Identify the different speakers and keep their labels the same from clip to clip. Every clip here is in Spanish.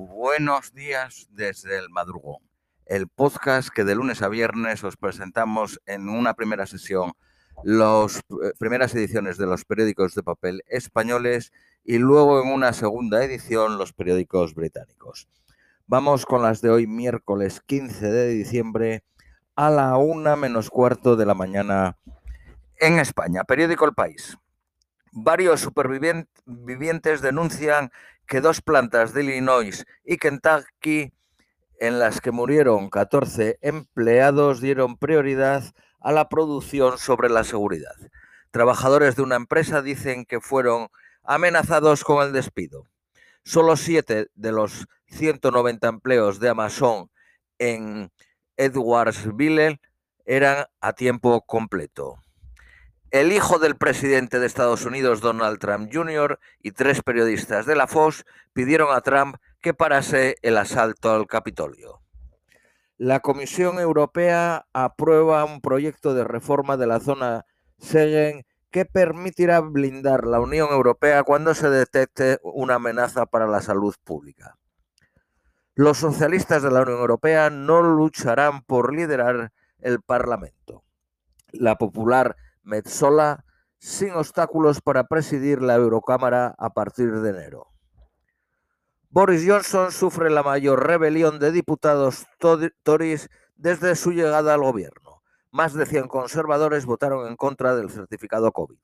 Speaker 1: Buenos días desde el madrugón, el podcast que de lunes a viernes os presentamos en una primera sesión las eh, primeras ediciones de los periódicos de papel españoles y luego en una segunda edición los periódicos británicos. Vamos con las de hoy, miércoles 15 de diciembre, a la una menos cuarto de la mañana en España. Periódico El País. Varios supervivientes denuncian que dos plantas de Illinois y Kentucky, en las que murieron 14 empleados, dieron prioridad a la producción sobre la seguridad. Trabajadores de una empresa dicen que fueron amenazados con el despido. Solo siete de los 190 empleos de Amazon en Edwardsville eran a tiempo completo. El hijo del presidente de Estados Unidos, Donald Trump Jr., y tres periodistas de la Fox pidieron a Trump que parase el asalto al Capitolio. La Comisión Europea aprueba un proyecto de reforma de la zona Schengen que permitirá blindar la Unión Europea cuando se detecte una amenaza para la salud pública. Los socialistas de la Unión Europea no lucharán por liderar el Parlamento. La popular Metzola sin obstáculos para presidir la Eurocámara a partir de enero. Boris Johnson sufre la mayor rebelión de diputados Tories desde su llegada al gobierno. Más de 100 conservadores votaron en contra del certificado COVID.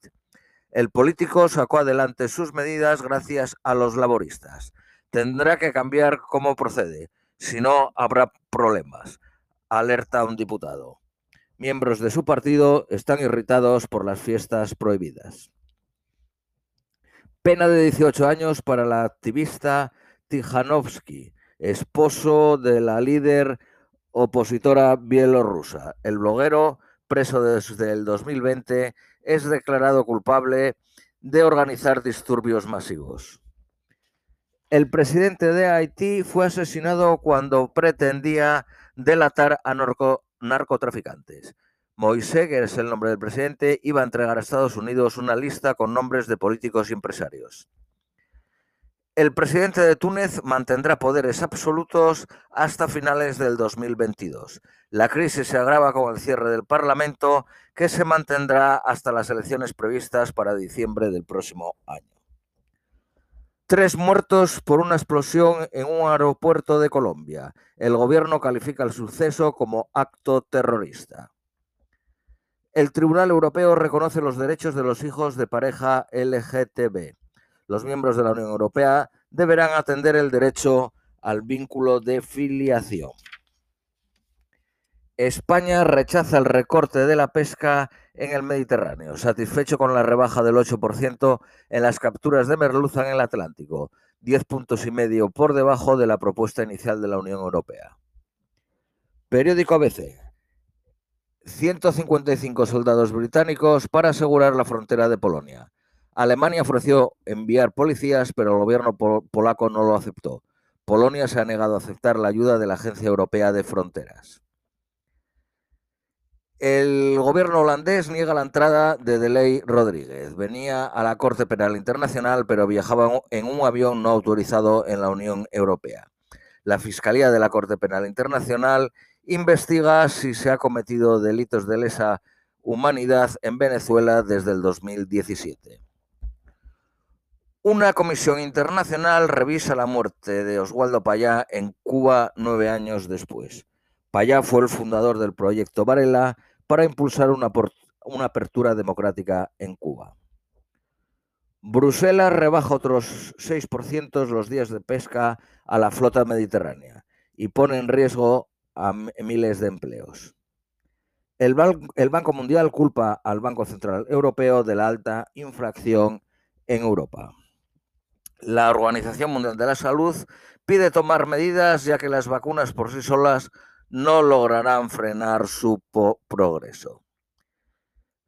Speaker 1: El político sacó adelante sus medidas gracias a los laboristas. Tendrá que cambiar cómo procede, si no habrá problemas, alerta un diputado miembros de su partido están irritados por las fiestas prohibidas. Pena de 18 años para la activista Tijanovsky, esposo de la líder opositora bielorrusa. El bloguero, preso desde el 2020, es declarado culpable de organizar disturbios masivos. El presidente de Haití fue asesinado cuando pretendía delatar a, norco narcotraficantes. Moisés, que es el nombre del presidente, iba a entregar a Estados Unidos una lista con nombres de políticos y empresarios. El presidente de Túnez mantendrá poderes absolutos hasta finales del 2022. La crisis se agrava con el cierre del Parlamento, que se mantendrá hasta las elecciones previstas para diciembre del próximo año. Tres muertos por una explosión en un aeropuerto de Colombia. El gobierno califica el suceso como acto terrorista. El Tribunal Europeo reconoce los derechos de los hijos de pareja LGTB. Los miembros de la Unión Europea deberán atender el derecho al vínculo de filiación. España rechaza el recorte de la pesca en el Mediterráneo, satisfecho con la rebaja del 8% en las capturas de merluza en el Atlántico, 10 puntos y medio por debajo de la propuesta inicial de la Unión Europea. Periódico ABC. 155 soldados británicos para asegurar la frontera de Polonia. Alemania ofreció enviar policías, pero el gobierno polaco no lo aceptó. Polonia se ha negado a aceptar la ayuda de la Agencia Europea de Fronteras. El gobierno holandés niega la entrada de Deley Rodríguez. Venía a la Corte Penal Internacional, pero viajaba en un avión no autorizado en la Unión Europea. La Fiscalía de la Corte Penal Internacional investiga si se ha cometido delitos de lesa humanidad en Venezuela desde el 2017. Una comisión internacional revisa la muerte de Oswaldo Payá en Cuba nueve años después. Payá fue el fundador del proyecto Varela para impulsar una, apertura democrática en Cuba. Bruselas rebaja otros 6% los días de pesca a la flota mediterránea y pone en riesgo a miles de empleos. El, Banco Mundial culpa al Banco Central Europeo de la alta infracción en Europa. La Organización Mundial de la Salud pide tomar medidas ya que las vacunas por sí solas no lograrán frenar su progreso.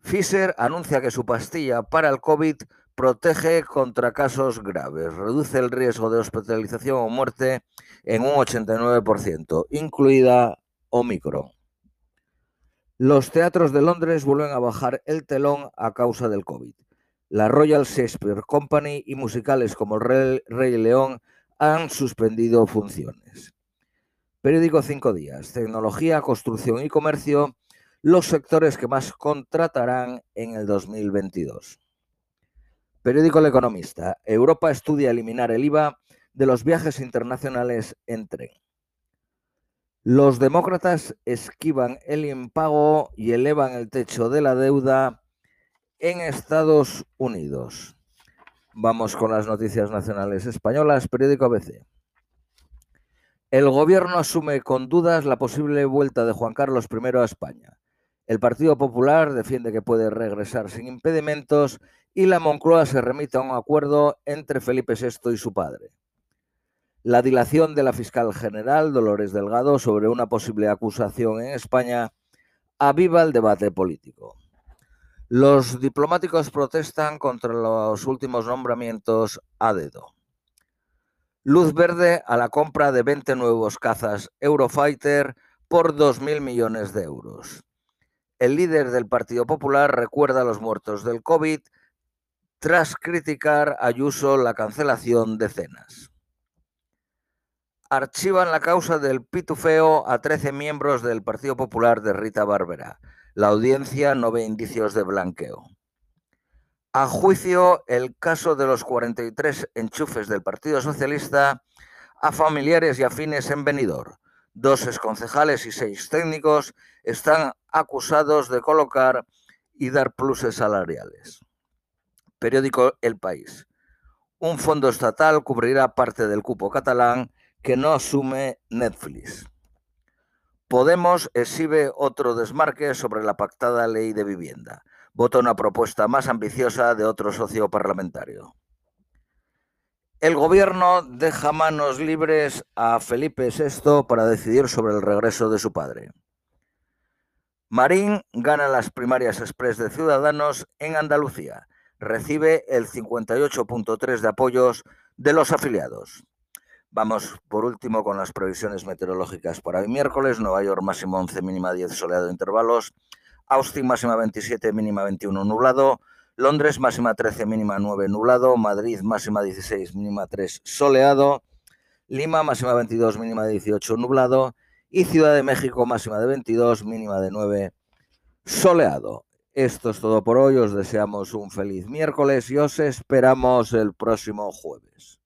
Speaker 1: Pfizer anuncia que su pastilla para el COVID protege contra casos graves, reduce el riesgo de hospitalización o muerte en un 89%, incluida Omicron. Los teatros de Londres vuelven a bajar el telón a causa del COVID. La Royal Shakespeare Company y musicales como el Rey, Rey León han suspendido funciones. Periódico Cinco Días, Tecnología, Construcción y Comercio, los sectores que más contratarán en el 2022. Periódico El Economista, Europa estudia eliminar el IVA de los viajes internacionales en tren. Los demócratas esquivan el impago y elevan el techo de la deuda en Estados Unidos. Vamos con las noticias nacionales españolas, periódico ABC. El gobierno asume con dudas la posible vuelta de Juan Carlos I a España. El Partido Popular defiende que puede regresar sin impedimentos y la Moncloa se remite a un acuerdo entre Felipe VI y su padre. La dilación de la fiscal general Dolores Delgado sobre una posible acusación en España aviva el debate político. Los diplomáticos protestan contra los últimos nombramientos a dedo. Luz verde a la compra de 20 nuevos cazas Eurofighter por 2.000 millones de euros. El líder del Partido Popular recuerda a los muertos del COVID tras criticar a Ayuso la cancelación de cenas. Archivan la causa del pitufeo a 13 miembros del Partido Popular de Rita Bárbara. La audiencia no ve indicios de blanqueo. A juicio, el caso de los 43 enchufes del Partido Socialista a familiares y afines en Benidorm. Dos exconcejales y seis técnicos están acusados de colocar y dar pluses salariales. Periódico El País. Un fondo estatal cubrirá parte del cupo catalán que no asume Netflix. Podemos exhibe otro desmarque sobre la pactada ley de vivienda. Vota una propuesta más ambiciosa de otro socio parlamentario. El gobierno deja manos libres a Felipe VI para decidir sobre el regreso de su padre. Marín gana las primarias express de Ciudadanos en Andalucía. Recibe el 58.3 de apoyos de los afiliados. Vamos por último con las previsiones meteorológicas para hoy miércoles. Nueva York máximo 11, mínima 10, soleado intervalos. Austin máxima 27, mínima 21, nublado. Londres máxima 13, mínima 9, nublado. Madrid máxima 16, mínima 3, soleado. Lima máxima 22, mínima 18, nublado. Y Ciudad de México máxima de 22, mínima de 9, soleado. Esto es todo por hoy. Os deseamos un feliz miércoles y os esperamos el próximo jueves.